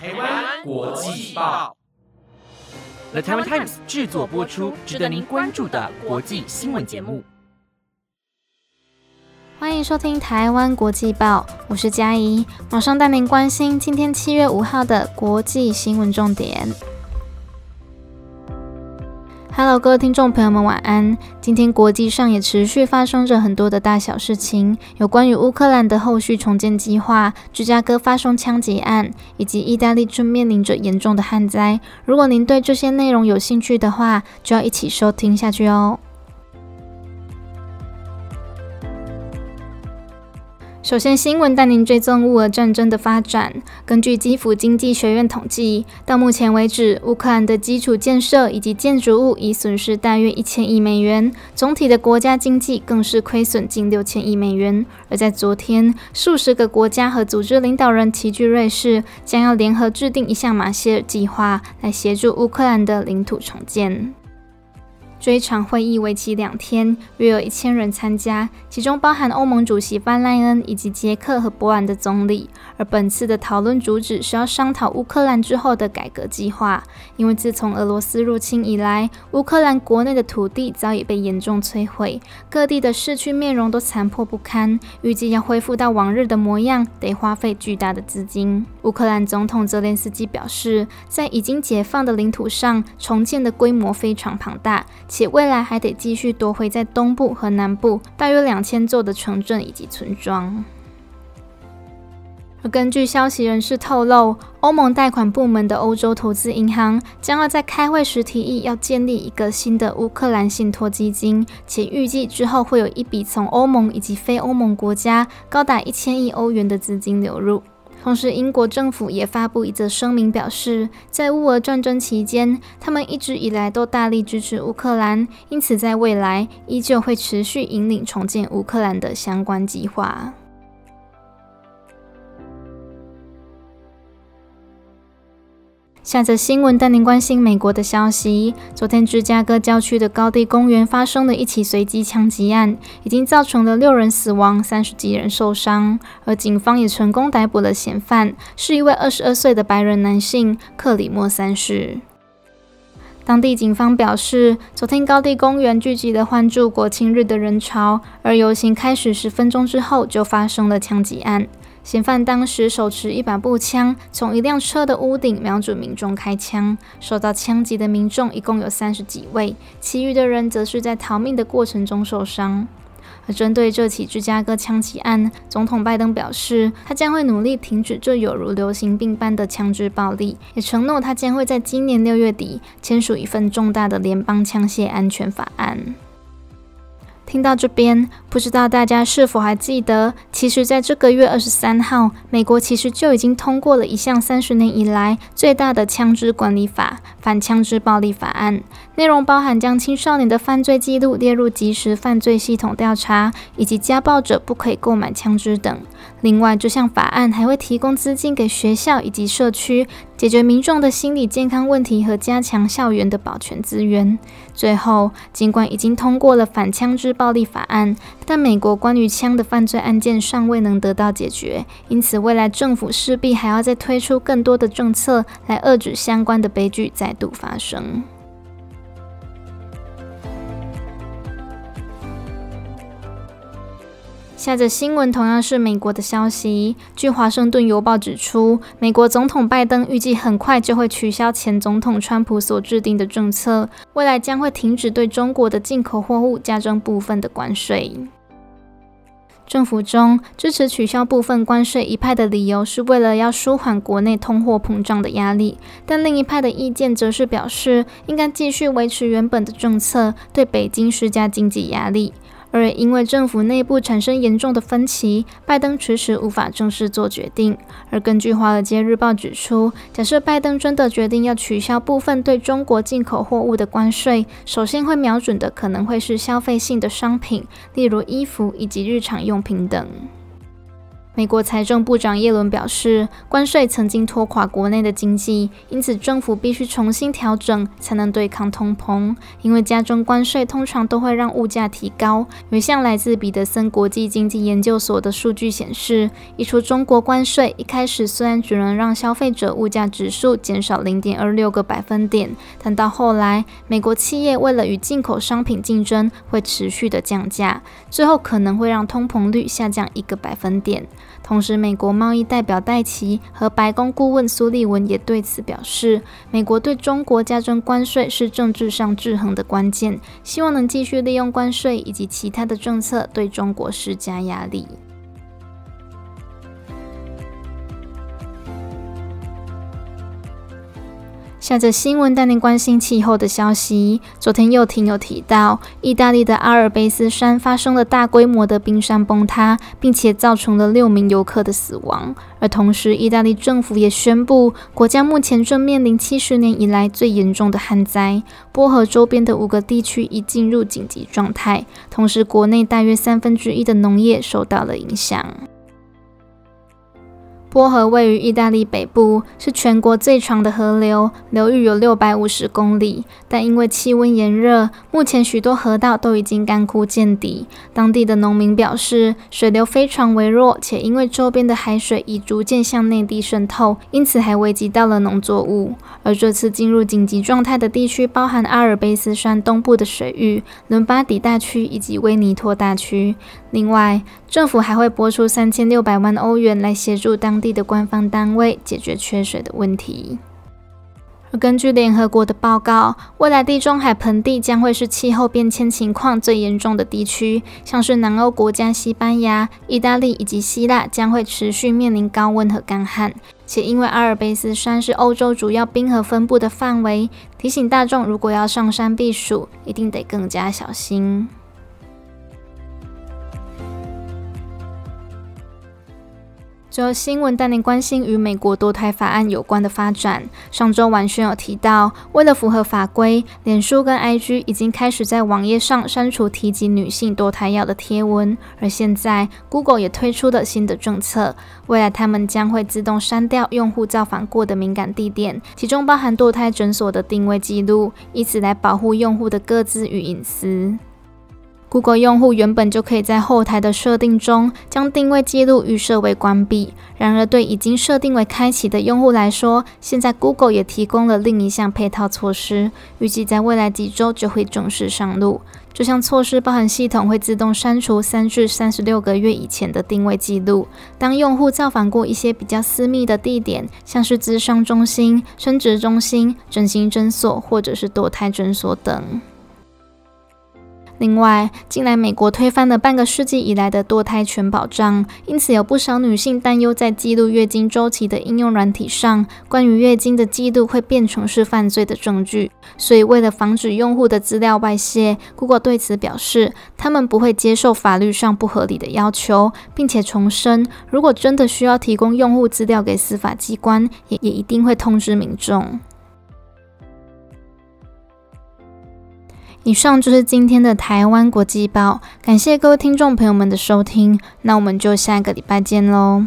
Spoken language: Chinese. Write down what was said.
台湾国际报，The Taiwan Times 制作播出，值得您关注的国际新闻节目。欢迎收听《台湾国际报》，我是嘉怡，马上带您关心今天七月五号的国际新闻重点。Hello，各位听众朋友们，晚安。今天国际上也持续发生着很多的大小事情，有关于乌克兰的后续重建计划、芝加哥发生枪击案，以及意大利正面临着严重的旱灾。如果您对这些内容有兴趣的话，就要一起收听下去哦。首先，新闻带您追踪乌俄战争的发展。根据基辅经济学院统计，到目前为止，乌克兰的基础建设以及建筑物已损失大约一千亿美元，总体的国家经济更是亏损近六千亿美元。而在昨天，数十个国家和组织领导人齐聚瑞士，将要联合制定一项马歇尔计划，来协助乌克兰的领土重建。这一场会议为期两天，约有一千人参加，其中包含欧盟主席范赖恩以及捷克和波兰的总理。而本次的讨论主旨是要商讨乌克兰之后的改革计划，因为自从俄罗斯入侵以来，乌克兰国内的土地早已被严重摧毁，各地的市区面容都残破不堪。预计要恢复到往日的模样，得花费巨大的资金。乌克兰总统泽连斯基表示，在已经解放的领土上重建的规模非常庞大。且未来还得继续夺回在东部和南部大约两千座的城镇以及村庄。而根据消息人士透露，欧盟贷款部门的欧洲投资银行将要在开会时提议要建立一个新的乌克兰信托基金，且预计之后会有一笔从欧盟以及非欧盟国家高达一千亿欧元的资金流入。同时，英国政府也发布一则声明，表示在乌俄战争期间，他们一直以来都大力支持乌克兰，因此在未来依旧会持续引领重建乌克兰的相关计划。下则新闻带您关心美国的消息。昨天，芝加哥郊区的高地公园发生了一起随机枪击案，已经造成了六人死亡、三十几人受伤。而警方也成功逮捕了嫌犯，是一位二十二岁的白人男性克里莫三世。当地警方表示，昨天高地公园聚集了欢祝国庆日的人潮，而游行开始十分钟之后就发生了枪击案。嫌犯当时手持一把步枪，从一辆车的屋顶瞄准民众开枪。受到枪击的民众一共有三十几位，其余的人则是在逃命的过程中受伤。而针对这起芝加哥枪击案，总统拜登表示，他将会努力停止这有如流行病般的枪支暴力，也承诺他将会在今年六月底签署一份重大的联邦枪械安全法案。听到这边，不知道大家是否还记得，其实在这个月二十三号，美国其实就已经通过了一项三十年以来最大的枪支管理法——反枪支暴力法案。内容包含将青少年的犯罪记录列入即时犯罪系统调查，以及家暴者不可以购买枪支等。另外，这项法案还会提供资金给学校以及社区，解决民众的心理健康问题和加强校园的保全资源。最后，尽管已经通过了反枪支暴力法案，但美国关于枪的犯罪案件尚未能得到解决，因此未来政府势必还要再推出更多的政策来遏制相关的悲剧再度发生。下则新闻同样是美国的消息。据《华盛顿邮报》指出，美国总统拜登预计很快就会取消前总统川普所制定的政策，未来将会停止对中国的进口货物加征部分的关税。政府中支持取消部分关税一派的理由是为了要舒缓国内通货膨胀的压力，但另一派的意见则是表示应该继续维持原本的政策，对北京施加经济压力。而因为政府内部产生严重的分歧，拜登迟迟无法正式做决定。而根据《华尔街日报》指出，假设拜登真的决定要取消部分对中国进口货物的关税，首先会瞄准的可能会是消费性的商品，例如衣服以及日常用品等。美国财政部长耶伦表示，关税曾经拖垮国内的经济，因此政府必须重新调整，才能对抗通膨。因为加征关税通常都会让物价提高。有一项来自彼得森国际经济研究所的数据显示，一除中国关税，一开始虽然只能让消费者物价指数减少零点二六个百分点，但到后来，美国企业为了与进口商品竞争，会持续的降价，最后可能会让通膨率下降一个百分点。同时，美国贸易代表戴奇和白宫顾问苏利文也对此表示，美国对中国加征关税是政治上制衡的关键，希望能继续利用关税以及其他的政策对中国施加压力。下着新闻带您关心气候的消息。昨天又听有提到，意大利的阿尔卑斯山发生了大规模的冰山崩塌，并且造成了六名游客的死亡。而同时，意大利政府也宣布，国家目前正面临七十年以来最严重的旱灾，波河周边的五个地区已进入紧急状态。同时，国内大约三分之一的农业受到了影响。波河位于意大利北部，是全国最长的河流，流域有六百五十公里。但因为气温炎热，目前许多河道都已经干枯见底。当地的农民表示，水流非常微弱，且因为周边的海水已逐渐向内地渗透，因此还危及到了农作物。而这次进入紧急状态的地区，包含阿尔卑斯山东部的水域、伦巴底大区以及威尼托大区。另外，政府还会拨出三千六百万欧元来协助当地的官方单位解决缺水的问题。而根据联合国的报告，未来地中海盆地将会是气候变迁情况最严重的地区，像是南欧国家西班牙、意大利以及希腊将会持续面临高温和干旱。且因为阿尔卑斯山是欧洲主要冰河分布的范围，提醒大众如果要上山避暑，一定得更加小心。最后新闻带您关心与美国堕胎法案有关的发展。上周晚宣有提到，为了符合法规，脸书跟 IG 已经开始在网页上删除提及女性堕胎药的贴文。而现在，Google 也推出了新的政策，未来他们将会自动删掉用户造访过的敏感地点，其中包含堕胎诊所的定位记录，以此来保护用户的个资与隐私。Google 用户原本就可以在后台的设定中将定位记录预设为关闭。然而，对已经设定为开启的用户来说，现在 Google 也提供了另一项配套措施，预计在未来几周就会正式上路。这项措施包含系统会自动删除三至三十六个月以前的定位记录。当用户造访过一些比较私密的地点，像是咨商中心、生殖中心、整形诊所或者是堕胎诊所等。另外，近来美国推翻了半个世纪以来的堕胎权保障，因此有不少女性担忧，在记录月经周期的应用软体上，关于月经的记录会变成是犯罪的证据。所以，为了防止用户的资料外泄，Google 对此表示，他们不会接受法律上不合理的要求，并且重申，如果真的需要提供用户资料给司法机关，也也一定会通知民众。以上就是今天的台湾国际报，感谢各位听众朋友们的收听，那我们就下个礼拜见喽。